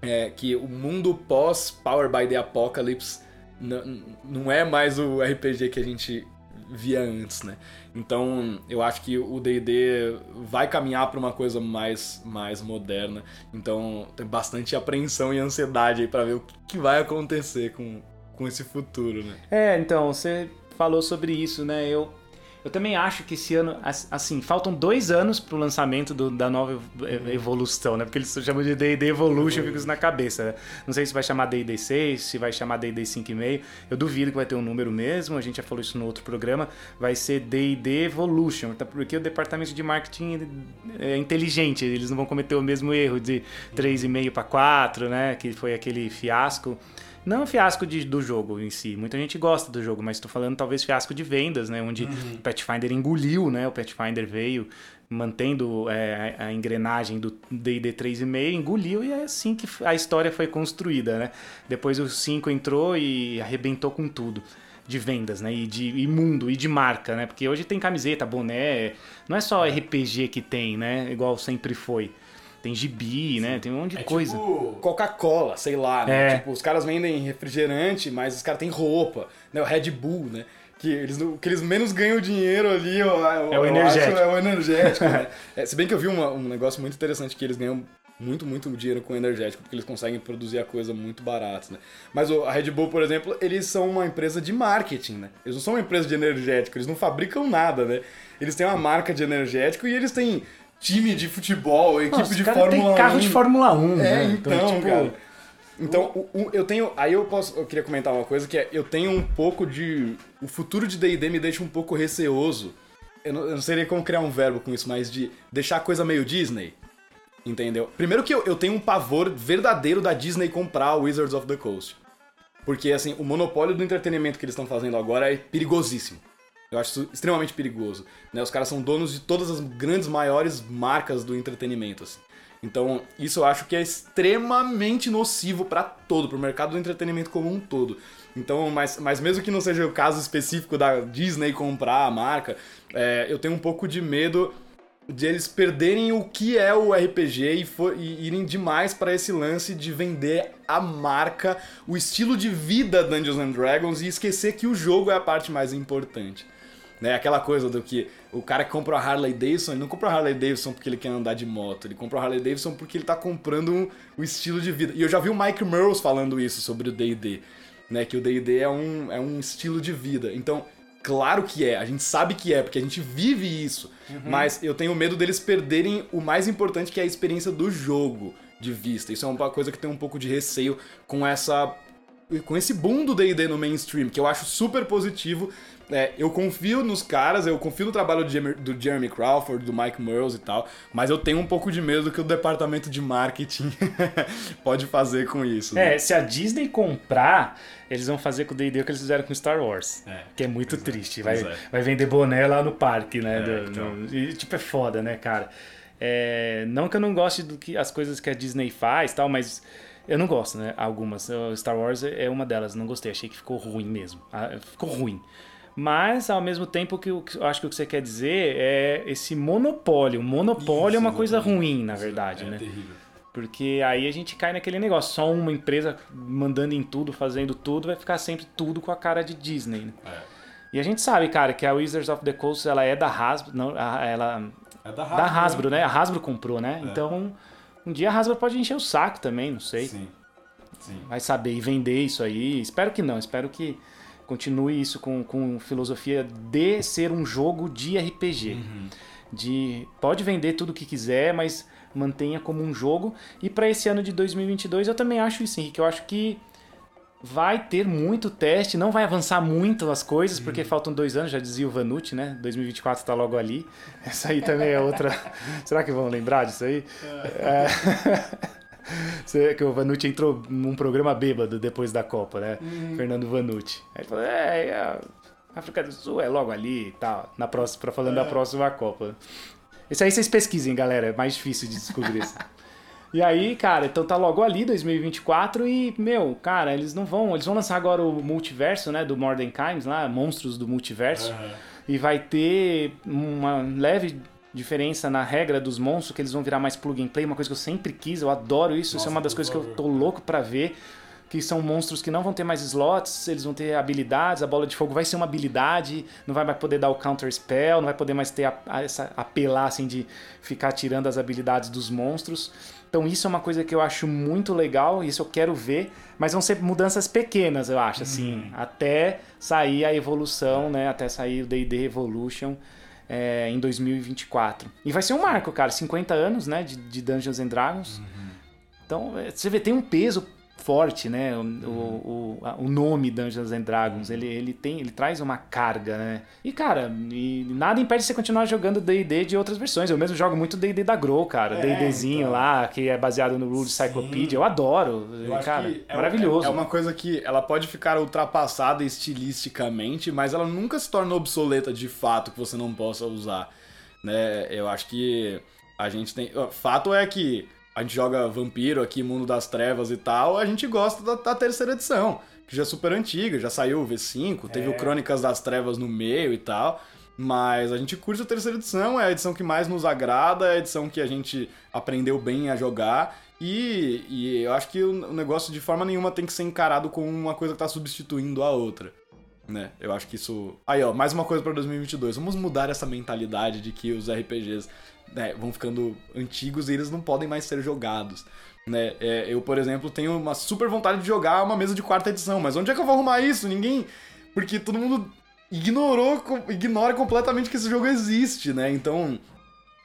Speaker 2: É, que o mundo pós Power by the Apocalypse não é mais o RPG que a gente via antes, né? Então, eu acho que o D&D vai caminhar para uma coisa mais, mais moderna. Então, tem bastante apreensão e ansiedade aí para ver o que vai acontecer com, com esse futuro, né?
Speaker 1: É, então, você falou sobre isso, né? Eu eu também acho que esse ano, assim, faltam dois anos pro lançamento do, da nova evolução, né? Porque eles chamam de D&D Evolution, fica isso na cabeça. Né? Não sei se vai chamar D&D 6, se vai chamar D&D 5,5. Eu duvido que vai ter um número mesmo, a gente já falou isso no outro programa. Vai ser D&D Evolution, tá? porque o departamento de marketing é inteligente, eles não vão cometer o mesmo erro de 3,5 para 4, né? Que foi aquele fiasco. Não fiasco de, do jogo em si. Muita gente gosta do jogo, mas estou falando talvez fiasco de vendas, né? Onde uhum. o Pathfinder engoliu, né? O Pathfinder veio mantendo é, a engrenagem do D&D 3.5, engoliu e é assim que a história foi construída, né? Depois o 5 entrou e arrebentou com tudo de vendas, né? E de e mundo e de marca, né? Porque hoje tem camiseta, boné, não é só RPG que tem, né? Igual sempre foi. Tem gibi, né? Tem um monte de é coisa.
Speaker 2: Tipo Coca-Cola, sei lá, né? É. Tipo, os caras vendem refrigerante, mas os caras têm roupa, né? O Red Bull, né? Que eles, o que eles menos ganham dinheiro ali, ó,
Speaker 1: é o energético.
Speaker 2: é o energético, né? [LAUGHS] é, se bem que eu vi uma, um negócio muito interessante que eles ganham muito, muito dinheiro com energético, porque eles conseguem produzir a coisa muito barato, né? Mas a Red Bull, por exemplo, eles são uma empresa de marketing, né? Eles não são uma empresa de energético, eles não fabricam nada, né? Eles têm uma marca de energético e eles têm time de futebol, equipe Nossa, de Fórmula tem 1.
Speaker 1: carro de Fórmula 1.
Speaker 2: É, né? então, então tipo... cara. Então, eu tenho. Aí eu posso. Eu queria comentar uma coisa que é. Eu tenho um pouco de. O futuro de DD me deixa um pouco receoso. Eu não, eu não sei como criar um verbo com isso, mas de deixar a coisa meio Disney. Entendeu? Primeiro que eu, eu tenho um pavor verdadeiro da Disney comprar o Wizards of the Coast. Porque, assim, o monopólio do entretenimento que eles estão fazendo agora é perigosíssimo. Eu acho isso extremamente perigoso. Né? Os caras são donos de todas as grandes, maiores marcas do entretenimento. Assim. Então, isso eu acho que é extremamente nocivo para todo, para o mercado do entretenimento como um todo. Então, mas, mas mesmo que não seja o caso específico da Disney comprar a marca, é, eu tenho um pouco de medo de eles perderem o que é o RPG e, for, e irem demais para esse lance de vender a marca, o estilo de vida Dungeons and Dragons e esquecer que o jogo é a parte mais importante. Né? Aquela coisa do que o cara que compra a Harley Davidson, ele não compra a Harley Davidson porque ele quer andar de moto, ele compra a Harley Davidson porque ele tá comprando um, o estilo de vida. E eu já vi o Mike Merles falando isso sobre o D&D, né? Que o D&D é um, é um estilo de vida. Então, claro que é, a gente sabe que é, porque a gente vive isso. Uhum. Mas eu tenho medo deles perderem o mais importante que é a experiência do jogo de vista. Isso é uma coisa que tem um pouco de receio com essa com esse boom do D&D no mainstream, que eu acho super positivo, é, eu confio nos caras, eu confio no trabalho do Jeremy Crawford, do Mike Merles e tal, mas eu tenho um pouco de medo que o departamento de marketing [LAUGHS] pode fazer com isso.
Speaker 1: Né? É, se a Disney comprar, eles vão fazer com o D&D o que eles fizeram com Star Wars, é, que é muito é, triste. Vai, é. vai vender boné lá no parque, né? É, do, então. no, e, tipo, é foda, né, cara? É, não que eu não goste do que as coisas que a Disney faz tal, mas eu não gosto, né? Algumas. Star Wars é uma delas, não gostei, achei que ficou ruim mesmo. Ah, ficou ruim. Mas, ao mesmo tempo, que eu acho que o que você quer dizer é esse monopólio. Monopólio Isso, é uma coisa ruim, na verdade, é, né? Terrível. Porque aí a gente cai naquele negócio, só uma empresa mandando em tudo, fazendo tudo, vai ficar sempre tudo com a cara de Disney, né? É. E a gente sabe, cara, que a Wizards of the Coast, ela é da Hasbro, não, ela é da Hasbro, da Hasbro né? né? A Hasbro comprou, né? É. Então, um dia a Hasbro pode encher o saco também, não sei. Sim. Sim. Vai saber e vender isso aí. Espero que não, espero que continue isso com, com filosofia de ser um jogo de RPG. Uhum. De pode vender tudo o que quiser, mas mantenha como um jogo. E para esse ano de 2022 eu também acho isso, Henrique. Eu acho que vai ter muito teste, não vai avançar muito as coisas, porque faltam dois anos, já dizia o Vanucci, né? 2024 está logo ali. [LAUGHS] Essa aí também é outra. [LAUGHS] Será que vão lembrar disso aí? É. é... [LAUGHS] que o Vanucci entrou num programa bêbado depois da Copa, né? Uhum. Fernando Vanucci. Aí ele falou: é, é, a África do Sul é logo ali e tal, na próxima, pra falando é. da próxima Copa. Isso aí vocês pesquisem, galera, é mais difícil de descobrir isso. E aí, cara, então tá logo ali, 2024, e, meu, cara, eles não vão. Eles vão lançar agora o multiverso, né? Do Modern Times lá, Monstros do Multiverso. Uhum. E vai ter uma leve diferença na regra dos monstros, que eles vão virar mais plug and play, uma coisa que eu sempre quis, eu adoro isso, Nossa, isso é uma das coisas que eu tô louco para ver que são monstros que não vão ter mais slots, eles vão ter habilidades, a bola de fogo vai ser uma habilidade, não vai mais poder dar o counter spell, não vai poder mais ter a, a, essa apelar assim de ficar tirando as habilidades dos monstros. Então isso é uma coisa que eu acho muito legal, isso eu quero ver, mas vão ser mudanças pequenas, eu acho, assim, uhum. até sair a evolução, né, até sair o D&D Evolution é, em 2024. E vai ser um marco, cara, 50 anos, né, de, de Dungeons and Dragons. Uhum. Então, é, você vê, tem um peso forte, né? O, o, o, o, nome Dungeons and Dragons, ele, ele tem, ele traz uma carga, né? E cara, e nada impede você continuar jogando D&D de outras versões. Eu mesmo jogo muito D&D da Grow, cara, é, D&Dzinho então... lá, que é baseado no Rules Cyclopedia. Eu adoro, eu cara, é maravilhoso.
Speaker 2: É, é uma coisa que ela pode ficar ultrapassada estilisticamente, mas ela nunca se torna obsoleta de fato que você não possa usar, né? Eu acho que a gente tem, fato é que a gente joga Vampiro aqui, Mundo das Trevas e tal, a gente gosta da, da terceira edição, que já é super antiga, já saiu o V5, é. teve o Crônicas das Trevas no meio e tal. Mas a gente curte a terceira edição, é a edição que mais nos agrada, é a edição que a gente aprendeu bem a jogar. E, e eu acho que o negócio de forma nenhuma tem que ser encarado como uma coisa que está substituindo a outra. Né? Eu acho que isso. Aí, ó, mais uma coisa para 2022. Vamos mudar essa mentalidade de que os RPGs né, vão ficando antigos e eles não podem mais ser jogados. Né? É, eu, por exemplo, tenho uma super vontade de jogar uma mesa de quarta edição, mas onde é que eu vou arrumar isso? Ninguém. Porque todo mundo ignorou, ignora completamente que esse jogo existe, né? Então,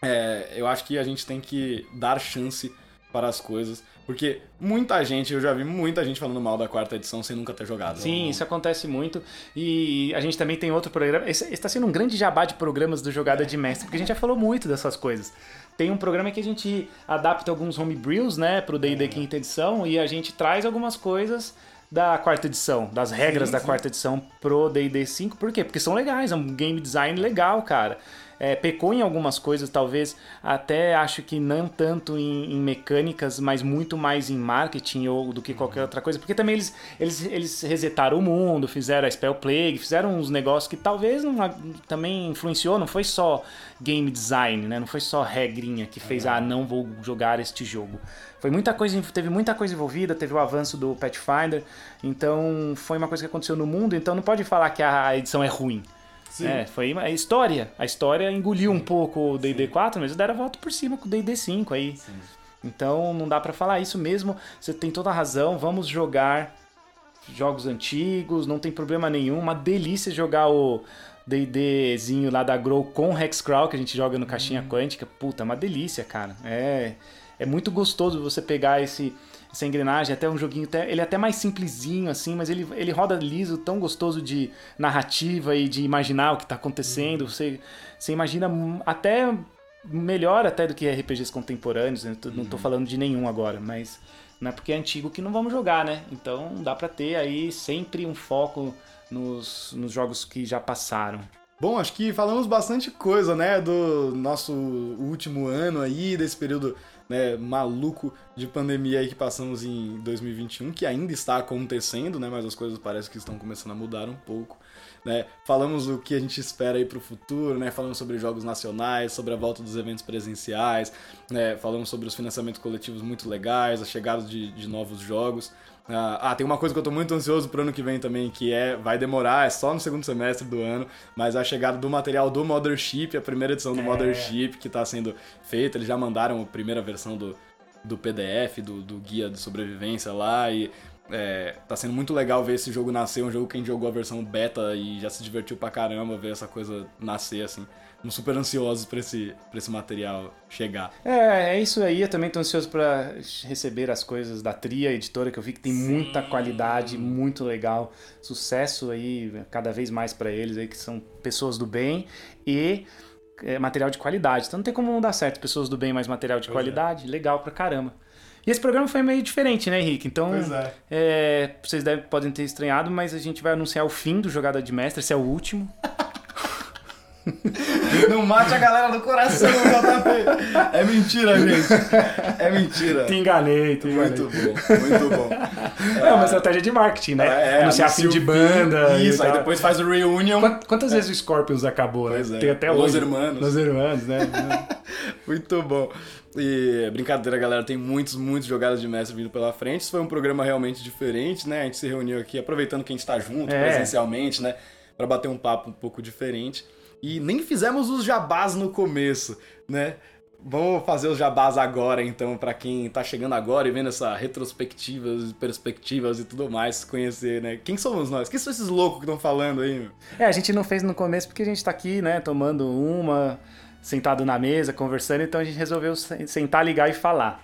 Speaker 2: é, eu acho que a gente tem que dar chance para as coisas. Porque muita gente, eu já vi muita gente falando mal da quarta edição sem nunca ter jogado.
Speaker 1: Sim, isso acontece muito. E a gente também tem outro programa. Esse está sendo um grande jabá de programas do Jogada de Mestre, porque a gente já falou muito dessas coisas. Tem um programa que a gente adapta alguns homebrews, né, pro D&D é. quinta edição, e a gente traz algumas coisas da quarta edição, das regras sim, sim. da quarta edição pro D&D 5. Por quê? Porque são legais, é um game design legal, cara é, pecou em algumas coisas, talvez até acho que não tanto em, em, mecânicas, mas muito mais em marketing ou do que qualquer outra coisa, porque também eles, eles, eles resetaram o mundo, fizeram a Spell Plague, fizeram uns negócios que talvez não, também influenciou, não foi só game design, né? não foi só regrinha que fez, ah, não vou jogar este jogo. Foi muita coisa, teve muita coisa envolvida, teve o avanço do Pathfinder, então foi uma coisa que aconteceu no mundo, então não pode falar que a edição é ruim. Sim. É, foi a história. A história engoliu Sim. um pouco o D&D 4, mas deram a volta por cima com o D&D 5 aí. Sim. Então não dá para falar isso mesmo. Você tem toda a razão. Vamos jogar jogos antigos, não tem problema nenhum. Uma delícia jogar o D&Dzinho lá da Grow com Hexcrawl que a gente joga no caixinha hum. quântica. Puta, é uma delícia, cara. É é muito gostoso você pegar esse essa engrenagem, até um joguinho, até, ele é até mais simplesinho, assim, mas ele, ele roda liso, tão gostoso de narrativa e de imaginar o que está acontecendo. Uhum. Você, você imagina até melhor até do que RPGs contemporâneos. Né? Não estou uhum. falando de nenhum agora, mas não é porque é antigo que não vamos jogar, né? Então dá para ter aí sempre um foco nos, nos jogos que já passaram.
Speaker 2: Bom, acho que falamos bastante coisa, né, do nosso último ano aí, desse período né, maluco de pandemia aí que passamos em 2021, que ainda está acontecendo, né, mas as coisas parecem que estão começando a mudar um pouco. Né? Falamos o que a gente espera aí para o futuro, né? Falamos sobre jogos nacionais, sobre a volta dos eventos presenciais, né? Falamos sobre os financiamentos coletivos muito legais, a chegada de, de novos jogos. Ah, ah, tem uma coisa que eu tô muito ansioso pro ano que vem também, que é, vai demorar, é só no segundo semestre do ano, mas a chegada do material do Mothership, a primeira edição do é. Mothership que tá sendo feita, eles já mandaram a primeira versão do, do PDF, do, do guia de sobrevivência lá, e É, tá sendo muito legal ver esse jogo nascer, um jogo que a gente jogou a versão beta e já se divertiu pra caramba ver essa coisa nascer, assim. Estamos super ansiosos pra esse, pra esse material chegar.
Speaker 1: É, é isso aí. Eu também tô ansioso para receber as coisas da Tria Editora, que eu vi que tem Sim. muita qualidade, muito legal. Sucesso aí, cada vez mais para eles aí, que são pessoas do bem e é, material de qualidade. Então não tem como não dar certo. Pessoas do bem mais material de pois é. qualidade, é. legal pra caramba. E esse programa foi meio diferente, né, Henrique? Então, é. É, vocês devem, podem ter estranhado, mas a gente vai anunciar o fim do Jogada de Mestre, esse é o último. [LAUGHS]
Speaker 2: Não mate a galera do coração, JP. É mentira, gente. É mentira.
Speaker 1: Te enganei, te
Speaker 2: enganei. Muito bom, muito bom.
Speaker 1: É, é uma estratégia de marketing, né? É, Anunciar fim de banda.
Speaker 2: Isso, aí depois faz o reunion.
Speaker 1: Quantas é. vezes o Scorpions acabou, né?
Speaker 2: É.
Speaker 1: Tem até hoje.
Speaker 2: Los Hermanos.
Speaker 1: Los Hermanos, né? [LAUGHS]
Speaker 2: muito bom. E brincadeira, galera, tem muitos, muitos jogadas de mestre vindo pela frente. Isso foi um programa realmente diferente, né? A gente se reuniu aqui aproveitando que a gente tá junto é. presencialmente, né? Para bater um papo um pouco diferente. E nem fizemos os jabás no começo, né? Vamos fazer os jabás agora, então, para quem tá chegando agora e vendo essa retrospectivas, perspectivas e tudo mais, conhecer, né? Quem somos nós? Quem são esses loucos que estão falando aí?
Speaker 1: É, a gente não fez no começo porque a gente tá aqui, né, tomando uma, sentado na mesa, conversando, então a gente resolveu sentar, ligar e falar.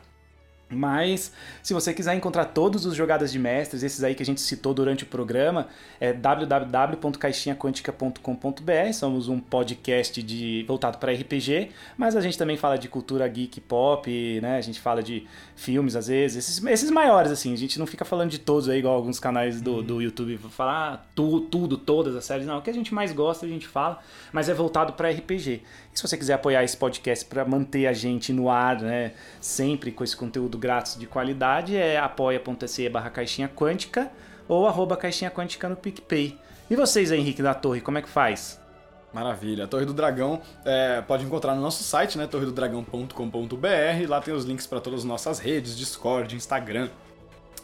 Speaker 1: Mas, se você quiser encontrar todos os jogadas de mestres, esses aí que a gente citou durante o programa, é www.caixinhaquântica.com.br. Somos um podcast de, voltado para RPG, mas a gente também fala de cultura geek pop, né? A gente fala de filmes às vezes, esses, esses maiores, assim. A gente não fica falando de todos aí, igual alguns canais do, do YouTube falar ah, tu, tudo, todas as séries. Não, o que a gente mais gosta a gente fala, mas é voltado para RPG. E se você quiser apoiar esse podcast para manter a gente no ar, né? Sempre com esse conteúdo grátis de qualidade é apoia.se barra caixinha quântica ou arroba caixinha quântica no PicPay. E vocês Henrique da Torre, como é que faz?
Speaker 2: Maravilha. A Torre do Dragão é, pode encontrar no nosso site, né? torredodragão.com.br. Lá tem os links para todas as nossas redes, Discord, Instagram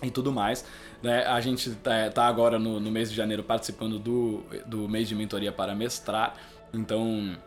Speaker 2: e tudo mais. Né? A gente tá, tá agora no, no, mês de janeiro participando do, do mês de mentoria para mestrar. Então,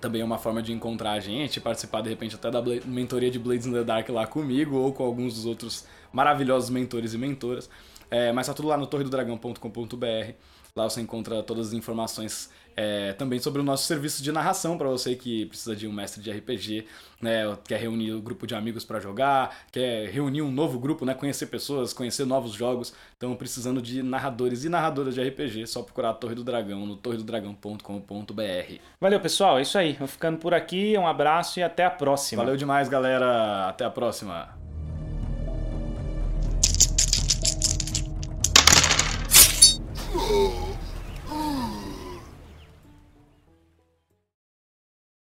Speaker 2: também é uma forma de encontrar a gente, participar de repente até da mentoria de Blades in the Dark lá comigo ou com alguns dos outros maravilhosos mentores e mentoras. É, mas tá tudo lá no torredodragão.com.br. Lá você encontra todas as informações é, também sobre o nosso serviço de narração para você que precisa de um mestre de RPG, né, quer reunir um grupo de amigos para jogar, quer reunir um novo grupo, né, conhecer pessoas, conhecer novos jogos. Então, precisando de narradores e narradoras de RPG, só procurar a Torre do Dragão no torredodragão.com.br.
Speaker 1: Valeu, pessoal. É isso aí. Vou ficando por aqui. Um abraço e até a próxima.
Speaker 2: Valeu demais, galera. Até a próxima. Oh. [LAUGHS]